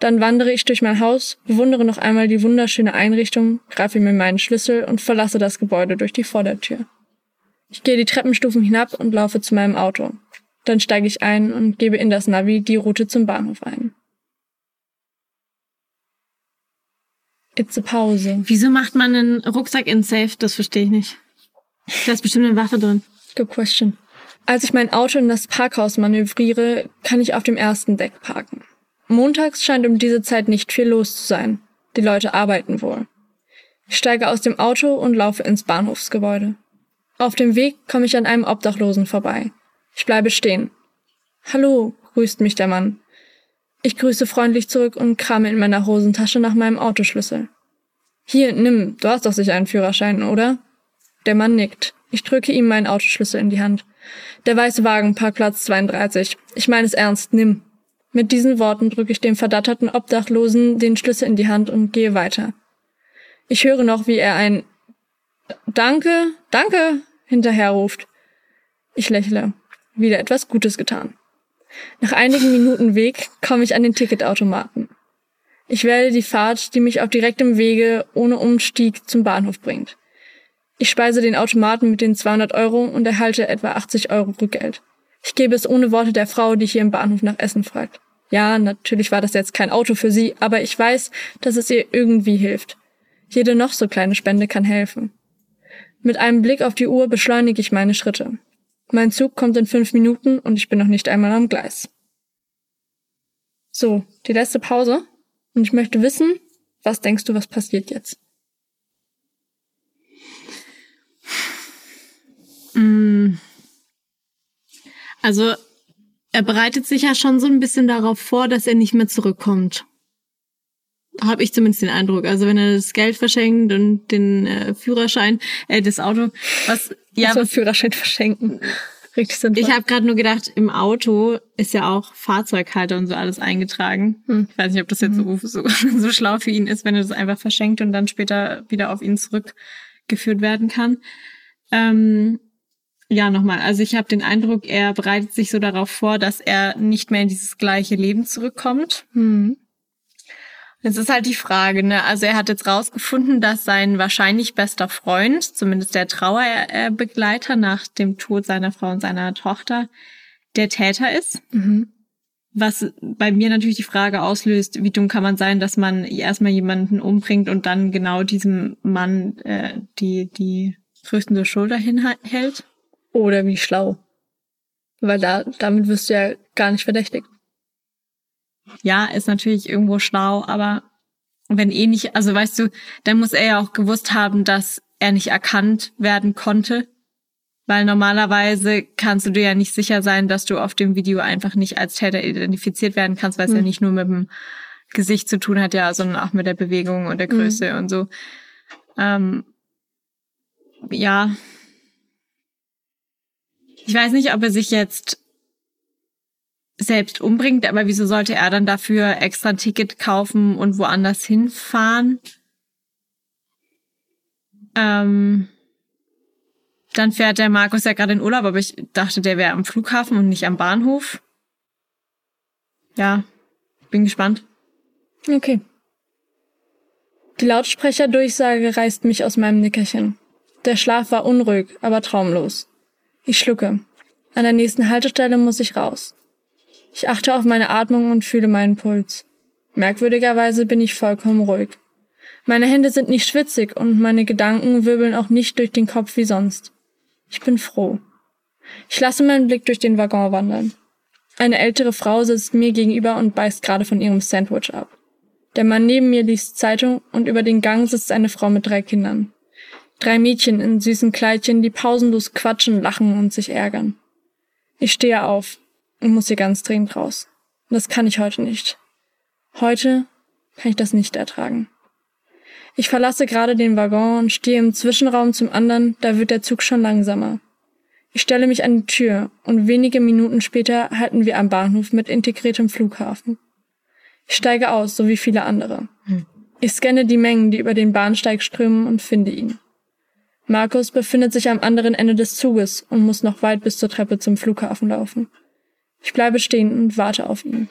Dann wandere ich durch mein Haus, bewundere noch einmal die wunderschöne Einrichtung, greife mir meinen Schlüssel und verlasse das Gebäude durch die Vordertür. Ich gehe die Treppenstufen hinab und laufe zu meinem Auto. Dann steige ich ein und gebe in das Navi die Route zum Bahnhof ein. It's a Pause. Wieso macht man einen Rucksack in Safe? Das verstehe ich nicht. Da ist bestimmt eine Waffe drin. Good question. Als ich mein Auto in das Parkhaus manövriere, kann ich auf dem ersten Deck parken. Montags scheint um diese Zeit nicht viel los zu sein. Die Leute arbeiten wohl. Ich steige aus dem Auto und laufe ins Bahnhofsgebäude. Auf dem Weg komme ich an einem Obdachlosen vorbei. Ich bleibe stehen. Hallo, grüßt mich der Mann. Ich grüße freundlich zurück und krame in meiner Hosentasche nach meinem Autoschlüssel. Hier, nimm, du hast doch sicher einen Führerschein, oder? Der Mann nickt. Ich drücke ihm meinen Autoschlüssel in die Hand. Der weiße Wagen, Parkplatz 32. Ich meine es ernst, nimm. Mit diesen Worten drücke ich dem verdatterten Obdachlosen den Schlüssel in die Hand und gehe weiter. Ich höre noch, wie er ein Danke, danke hinterherruft. Ich lächle. Wieder etwas Gutes getan. Nach einigen Minuten Weg komme ich an den Ticketautomaten. Ich wähle die Fahrt, die mich auf direktem Wege ohne Umstieg zum Bahnhof bringt. Ich speise den Automaten mit den 200 Euro und erhalte etwa 80 Euro Rückgeld. Ich gebe es ohne Worte der Frau, die hier im Bahnhof nach Essen fragt. Ja, natürlich war das jetzt kein Auto für sie, aber ich weiß, dass es ihr irgendwie hilft. Jede noch so kleine Spende kann helfen. Mit einem Blick auf die Uhr beschleunige ich meine Schritte. Mein Zug kommt in fünf Minuten und ich bin noch nicht einmal am Gleis. So, die letzte Pause. Und ich möchte wissen, was denkst du, was passiert jetzt? Mm. Also er bereitet sich ja schon so ein bisschen darauf vor, dass er nicht mehr zurückkommt. Habe ich zumindest den Eindruck. Also wenn er das Geld verschenkt und den äh, Führerschein, äh, das Auto, was ja, was Führerschein verschenken. Richtig sinnvoll. Ich habe gerade nur gedacht, im Auto ist ja auch Fahrzeughalter und so alles eingetragen. Hm. Ich weiß nicht, ob das jetzt so, so, so schlau für ihn ist, wenn er das einfach verschenkt und dann später wieder auf ihn zurückgeführt werden kann. Ähm, ja, nochmal. Also ich habe den Eindruck, er bereitet sich so darauf vor, dass er nicht mehr in dieses gleiche Leben zurückkommt. Hm. Jetzt ist halt die Frage, ne? Also er hat jetzt rausgefunden, dass sein wahrscheinlich bester Freund, zumindest der Trauerbegleiter nach dem Tod seiner Frau und seiner Tochter, der Täter ist. Mhm. Was bei mir natürlich die Frage auslöst, wie dumm kann man sein, dass man erstmal jemanden umbringt und dann genau diesem Mann äh, die, die größte Schulter hinhält? Oder wie schlau. Weil da, damit wirst du ja gar nicht verdächtigt. Ja, ist natürlich irgendwo schlau, aber wenn eh nicht, also weißt du, dann muss er ja auch gewusst haben, dass er nicht erkannt werden konnte. Weil normalerweise kannst du dir ja nicht sicher sein, dass du auf dem Video einfach nicht als Täter identifiziert werden kannst, weil es hm. ja nicht nur mit dem Gesicht zu tun hat, ja, sondern auch mit der Bewegung und der Größe hm. und so. Ähm, ja, ich weiß nicht, ob er sich jetzt selbst umbringt, aber wieso sollte er dann dafür extra ein Ticket kaufen und woanders hinfahren? Ähm, dann fährt der Markus ja gerade in Urlaub, aber ich dachte, der wäre am Flughafen und nicht am Bahnhof. Ja, bin gespannt. Okay. Die Lautsprecherdurchsage reißt mich aus meinem Nickerchen. Der Schlaf war unruhig, aber traumlos. Ich schlucke. An der nächsten Haltestelle muss ich raus. Ich achte auf meine Atmung und fühle meinen Puls. Merkwürdigerweise bin ich vollkommen ruhig. Meine Hände sind nicht schwitzig und meine Gedanken wirbeln auch nicht durch den Kopf wie sonst. Ich bin froh. Ich lasse meinen Blick durch den Waggon wandern. Eine ältere Frau sitzt mir gegenüber und beißt gerade von ihrem Sandwich ab. Der Mann neben mir liest Zeitung und über den Gang sitzt eine Frau mit drei Kindern. Drei Mädchen in süßen Kleidchen, die pausenlos quatschen, lachen und sich ärgern. Ich stehe auf muss hier ganz dringend raus. das kann ich heute nicht. Heute kann ich das nicht ertragen. Ich verlasse gerade den Waggon und stehe im Zwischenraum zum anderen, da wird der Zug schon langsamer. Ich stelle mich an die Tür und wenige Minuten später halten wir am Bahnhof mit integriertem Flughafen. Ich steige aus, so wie viele andere. Hm. Ich scanne die Mengen, die über den Bahnsteig strömen und finde ihn. Markus befindet sich am anderen Ende des Zuges und muss noch weit bis zur Treppe zum Flughafen laufen. Ich bleibe stehen und warte auf ihn.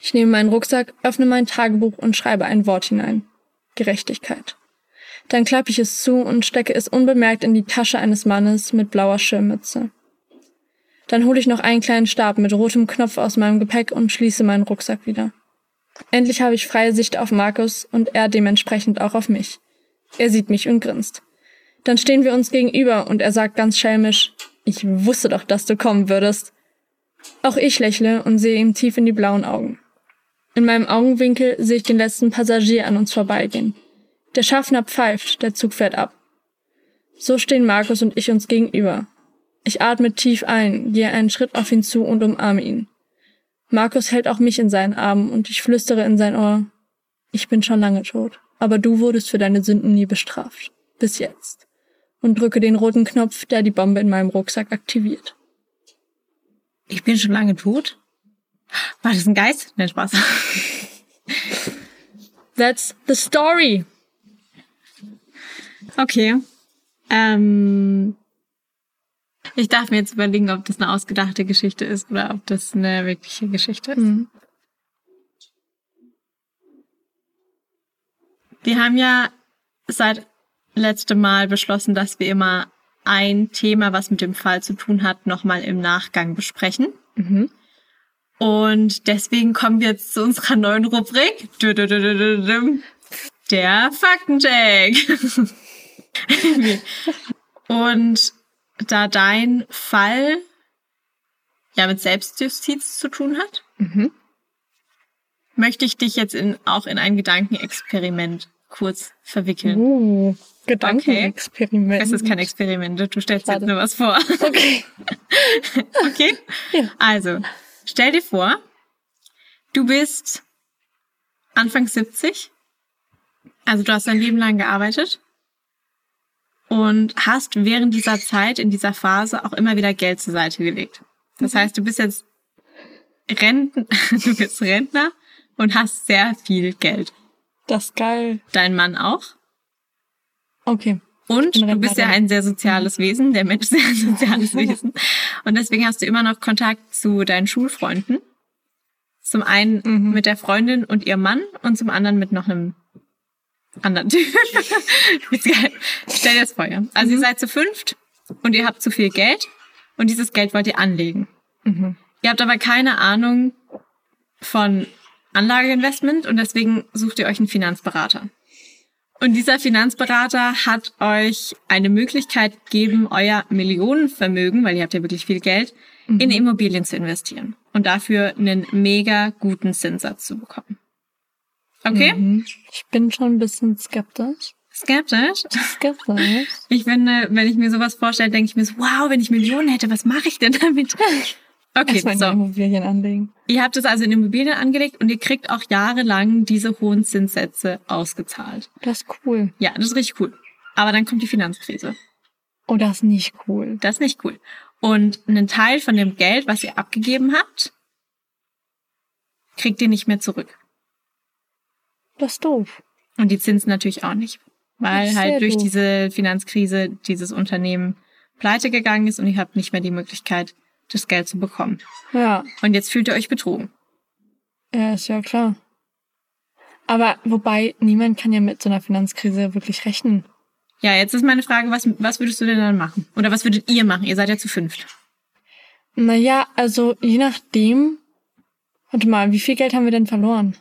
Ich nehme meinen Rucksack, öffne mein Tagebuch und schreibe ein Wort hinein. Gerechtigkeit. Dann klappe ich es zu und stecke es unbemerkt in die Tasche eines Mannes mit blauer Schirmmütze. Dann hole ich noch einen kleinen Stab mit rotem Knopf aus meinem Gepäck und schließe meinen Rucksack wieder. Endlich habe ich freie Sicht auf Markus und er dementsprechend auch auf mich. Er sieht mich und grinst. Dann stehen wir uns gegenüber und er sagt ganz schelmisch, ich wusste doch, dass du kommen würdest. Auch ich lächle und sehe ihm tief in die blauen Augen. In meinem Augenwinkel sehe ich den letzten Passagier an uns vorbeigehen. Der Schaffner pfeift, der Zug fährt ab. So stehen Markus und ich uns gegenüber. Ich atme tief ein, gehe einen Schritt auf ihn zu und umarme ihn. Markus hält auch mich in seinen Armen und ich flüstere in sein Ohr, ich bin schon lange tot, aber du wurdest für deine Sünden nie bestraft. Bis jetzt. Und drücke den roten Knopf, der die Bombe in meinem Rucksack aktiviert. Ich bin schon lange tot? War das ein Geist? Nein, Spaß. That's the story. Okay. Ähm, ich darf mir jetzt überlegen, ob das eine ausgedachte Geschichte ist oder ob das eine wirkliche Geschichte ist. Mhm. Wir haben ja seit letztem Mal beschlossen, dass wir immer ein Thema, was mit dem Fall zu tun hat, nochmal im Nachgang besprechen. Mhm. Und deswegen kommen wir jetzt zu unserer neuen Rubrik. Der Faktencheck. Und da dein Fall ja mit Selbstjustiz zu tun hat, Mhm. möchte ich dich jetzt in, auch in ein Gedankenexperiment kurz verwickeln. Uh, Gedankenexperiment. Es ist kein Experiment, du stellst Schade. jetzt nur was vor. Okay. Okay? Ja. Also, stell dir vor, du bist Anfang 70. Also du hast dein Leben lang gearbeitet und hast während dieser Zeit, in dieser Phase auch immer wieder Geld zur Seite gelegt. Das heißt, du bist jetzt Renten, du bist Rentner und hast sehr viel Geld. Das ist geil. Dein Mann auch. Okay. Und du bist ja ein sehr soziales Wesen. Der Mensch ist ja ein soziales Wesen. Und deswegen hast du immer noch Kontakt zu deinen Schulfreunden. Zum einen Mhm. mit der Freundin und ihrem Mann und zum anderen mit noch einem anderen Typ. Ist geil. Stell dir das vor, ja. Also ihr seid zu fünft und ihr habt zu viel Geld und dieses Geld wollt ihr anlegen. Mhm. Ihr habt aber keine Ahnung von Anlageinvestment und deswegen sucht ihr euch einen Finanzberater. Und dieser Finanzberater hat euch eine Möglichkeit gegeben, euer Millionenvermögen, weil ihr habt ja wirklich viel Geld, in Immobilien zu investieren und dafür einen mega guten Zinssatz zu bekommen. Okay? Mhm. Ich bin schon ein bisschen skeptisch. Skeptisch? Skeptisch. Ich finde, wenn ich mir sowas vorstelle, denke ich mir so, wow, wenn ich Millionen hätte, was mache ich denn damit? Okay, Erstmal in so. Immobilien anlegen. Ihr habt es also in Immobilien angelegt und ihr kriegt auch jahrelang diese hohen Zinssätze ausgezahlt. Das ist cool. Ja, das ist richtig cool. Aber dann kommt die Finanzkrise. Oh, das ist nicht cool. Das ist nicht cool. Und einen Teil von dem Geld, was ihr abgegeben habt, kriegt ihr nicht mehr zurück. Das ist doof. Und die Zinsen natürlich auch nicht. Weil halt durch doof. diese Finanzkrise dieses Unternehmen pleite gegangen ist und ihr habt nicht mehr die Möglichkeit, das Geld zu bekommen. Ja, Und jetzt fühlt ihr euch betrogen. ja, ist ja klar. Aber wobei, niemand kann ja mit so einer Finanzkrise wirklich rechnen. Ja, jetzt ist meine Frage, was, was würdest du denn dann machen? Oder was würdet ihr machen? Ihr seid ja zu fünft. Naja, also je nachdem. Warte mal, wie viel Geld haben wir denn verloren?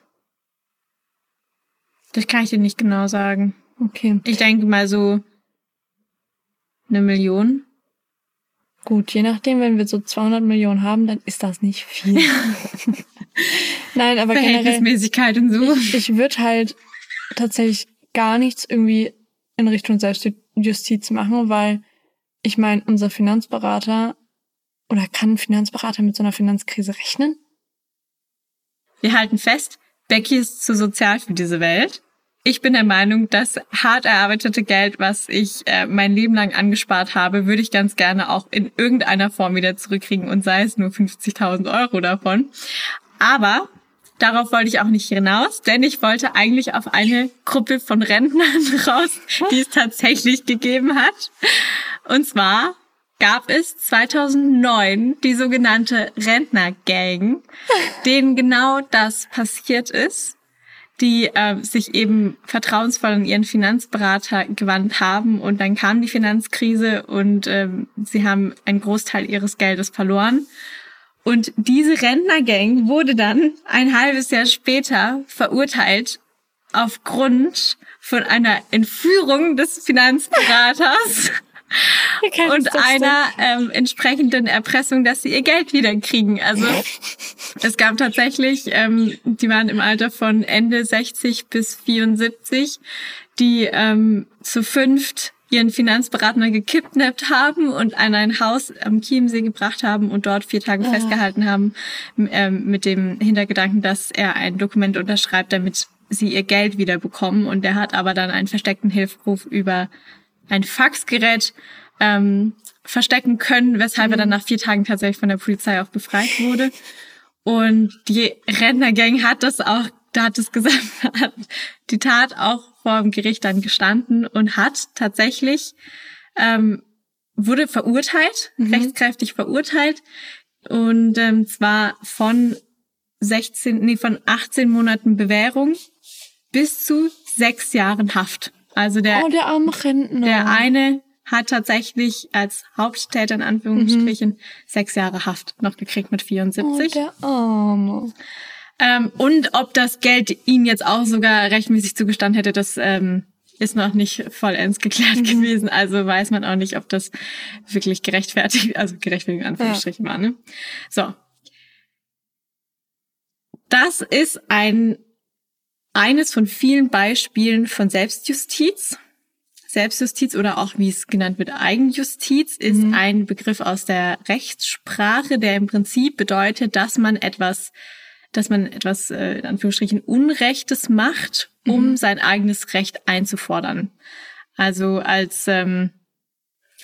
Das kann ich dir nicht genau sagen. Okay, Ich denke mal so eine Million. Gut, je nachdem, wenn wir so 200 Millionen haben, dann ist das nicht viel. Nein, aber generell, Verhältnismäßigkeit und so. ich würde halt tatsächlich gar nichts irgendwie in Richtung Selbstjustiz machen, weil ich meine, unser Finanzberater oder kann ein Finanzberater mit so einer Finanzkrise rechnen? Wir halten fest, Becky ist zu sozial für diese Welt. Ich bin der Meinung, das hart erarbeitete Geld, was ich äh, mein Leben lang angespart habe, würde ich ganz gerne auch in irgendeiner Form wieder zurückkriegen und sei es nur 50.000 Euro davon. Aber darauf wollte ich auch nicht hinaus, denn ich wollte eigentlich auf eine Gruppe von Rentnern raus, die es tatsächlich gegeben hat. Und zwar gab es 2009 die sogenannte Rentnergang, denen genau das passiert ist, die äh, sich eben vertrauensvoll an ihren Finanzberater gewandt haben und dann kam die Finanzkrise und ähm, sie haben einen Großteil ihres Geldes verloren. Und diese Rentnergang wurde dann ein halbes Jahr später verurteilt aufgrund von einer Entführung des Finanzberaters und einer ähm, entsprechenden Erpressung, dass sie ihr Geld wieder kriegen. Also es gab tatsächlich, ähm, die waren im Alter von Ende 60 bis 74, die ähm, zu fünft ihren Finanzberater gekidnappt haben und an ein Haus am Chiemsee gebracht haben und dort vier Tage ja. festgehalten haben ähm, mit dem Hintergedanken, dass er ein Dokument unterschreibt, damit sie ihr Geld wieder bekommen. Und der hat aber dann einen versteckten Hilfruf über ein Faxgerät ähm, verstecken können, weshalb mhm. er dann nach vier Tagen tatsächlich von der Polizei auch befreit wurde. Und die Rentnergang hat das auch, da hat es gesagt, hat die Tat auch vor dem Gericht dann gestanden und hat tatsächlich ähm, wurde verurteilt, mhm. rechtskräftig verurteilt und ähm, zwar von 16, nee, von 18 Monaten Bewährung bis zu sechs Jahren Haft. Also der, oh, der arme Rentner. Der eine hat tatsächlich als Haupttäter in Anführungsstrichen mhm. sechs Jahre Haft noch gekriegt mit 74. Oh, der arme. Ähm, und ob das Geld ihn jetzt auch sogar rechtmäßig zugestanden hätte, das ähm, ist noch nicht vollends geklärt mhm. gewesen. Also weiß man auch nicht, ob das wirklich gerechtfertigt, also gerechtfertigt in Anführungsstrichen ja. war. Ne? So. Das ist ein eines von vielen Beispielen von Selbstjustiz. Selbstjustiz oder auch wie es genannt wird, Eigenjustiz ist mhm. ein Begriff aus der Rechtssprache, der im Prinzip bedeutet, dass man etwas, dass man etwas äh, in Anführungsstrichen Unrechtes macht, um mhm. sein eigenes Recht einzufordern. Also als ähm,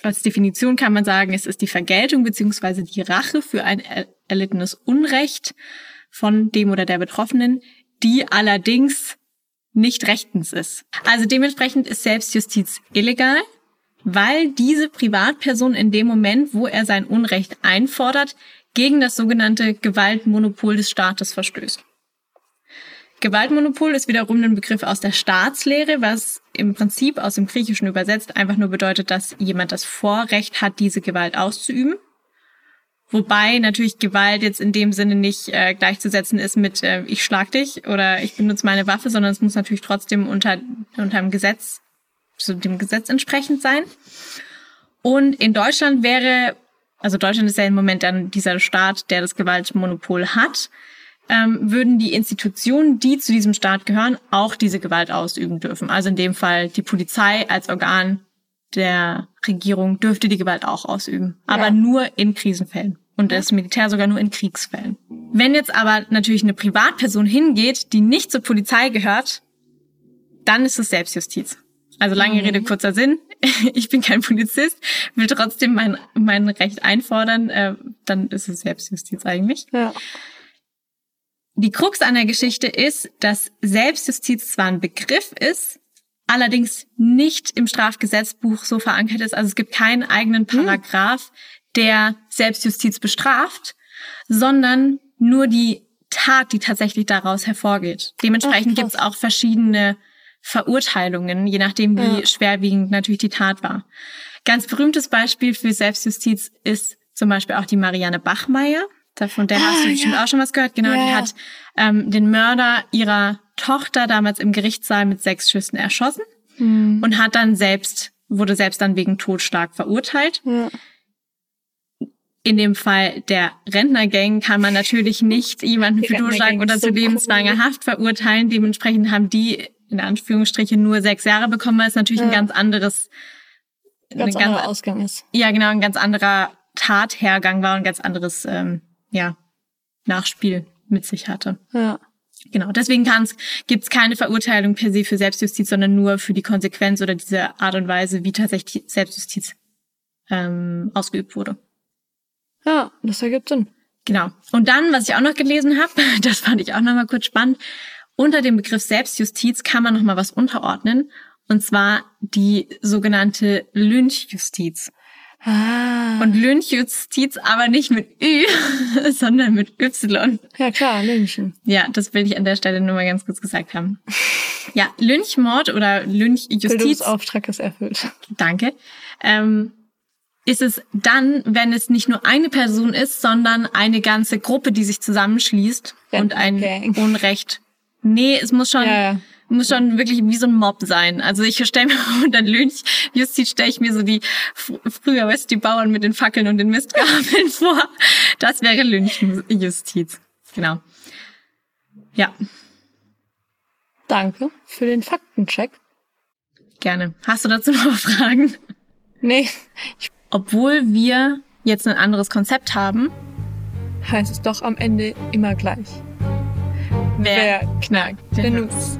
als Definition kann man sagen, es ist die Vergeltung beziehungsweise die Rache für ein erlittenes Unrecht von dem oder der Betroffenen, die allerdings nicht rechtens ist. Also dementsprechend ist Selbstjustiz illegal, weil diese Privatperson in dem Moment, wo er sein Unrecht einfordert, gegen das sogenannte Gewaltmonopol des Staates verstößt. Gewaltmonopol ist wiederum ein Begriff aus der Staatslehre, was im Prinzip aus dem Griechischen übersetzt einfach nur bedeutet, dass jemand das Vorrecht hat, diese Gewalt auszuüben. Wobei natürlich Gewalt jetzt in dem Sinne nicht äh, gleichzusetzen ist mit äh, ich schlag dich oder ich benutze meine Waffe, sondern es muss natürlich trotzdem unter, unter dem Gesetz, zu dem Gesetz entsprechend sein. Und in Deutschland wäre, also Deutschland ist ja im Moment dann dieser Staat, der das Gewaltmonopol hat, ähm, würden die Institutionen, die zu diesem Staat gehören, auch diese Gewalt ausüben dürfen. Also in dem Fall die Polizei als Organ der Regierung dürfte die Gewalt auch ausüben, aber ja. nur in Krisenfällen und das Militär sogar nur in Kriegsfällen. Wenn jetzt aber natürlich eine Privatperson hingeht, die nicht zur Polizei gehört, dann ist es Selbstjustiz. Also lange mhm. Rede, kurzer Sinn. Ich bin kein Polizist, will trotzdem mein, mein Recht einfordern, äh, dann ist es Selbstjustiz eigentlich. Ja. Die Krux an der Geschichte ist, dass Selbstjustiz zwar ein Begriff ist, allerdings nicht im Strafgesetzbuch so verankert ist. Also es gibt keinen eigenen hm. Paragraph, der Selbstjustiz bestraft, sondern nur die Tat, die tatsächlich daraus hervorgeht. Dementsprechend gibt es auch verschiedene Verurteilungen, je nachdem, wie ja. schwerwiegend natürlich die Tat war. Ganz berühmtes Beispiel für Selbstjustiz ist zum Beispiel auch die Marianne Bachmeier. Von der ah, hast du ja. bestimmt auch schon was gehört. Genau, ja. die hat ähm, den Mörder ihrer Tochter damals im Gerichtssaal mit sechs Schüssen erschossen hm. und hat dann selbst, wurde selbst dann wegen Totschlag verurteilt. In dem Fall der Rentnergang kann man natürlich nicht jemanden für Totschlag oder zu so lebenslanger cool. Haft verurteilen. Dementsprechend haben die in Anführungsstrichen nur sechs Jahre bekommen, weil es natürlich ja. ein ganz anderes ganz anderer ganz, Ausgang ist. Ja, genau, ein ganz anderer Tathergang war und ein ganz anderes ähm, ja, Nachspiel mit sich hatte. Ja. Genau, deswegen gibt es keine Verurteilung per se für Selbstjustiz, sondern nur für die Konsequenz oder diese Art und Weise, wie tatsächlich Selbstjustiz ähm, ausgeübt wurde. Ja, das ergibt Sinn. Genau. Und dann, was ich auch noch gelesen habe, das fand ich auch noch mal kurz spannend. Unter dem Begriff Selbstjustiz kann man noch mal was unterordnen, und zwar die sogenannte Lynchjustiz. Ah. Und Lynchjustiz aber nicht mit Ü, sondern mit Y. Ja klar, Lynchen. Ja, das will ich an der Stelle nur mal ganz kurz gesagt haben. Ja, Lynchmord oder Lynchjustiz. Bildungsauftrag ist erfüllt. Danke. Ähm, ist es dann, wenn es nicht nur eine Person ist, sondern eine ganze Gruppe, die sich zusammenschließt und ein Unrecht. Nee, es muss schon, ja, muss schon wirklich wie so ein Mob sein. Also ich stelle mir unter Lynchjustiz stelle ich mir so die früher, weißt du, die Bauern mit den Fackeln und den Mistgabeln vor. Das wäre Lynchjustiz. Genau. Ja. Danke für den Faktencheck. Gerne. Hast du dazu noch Fragen? Nee. Obwohl wir jetzt ein anderes Konzept haben, heißt es doch am Ende immer gleich. wer, Wer knackt den Nuss?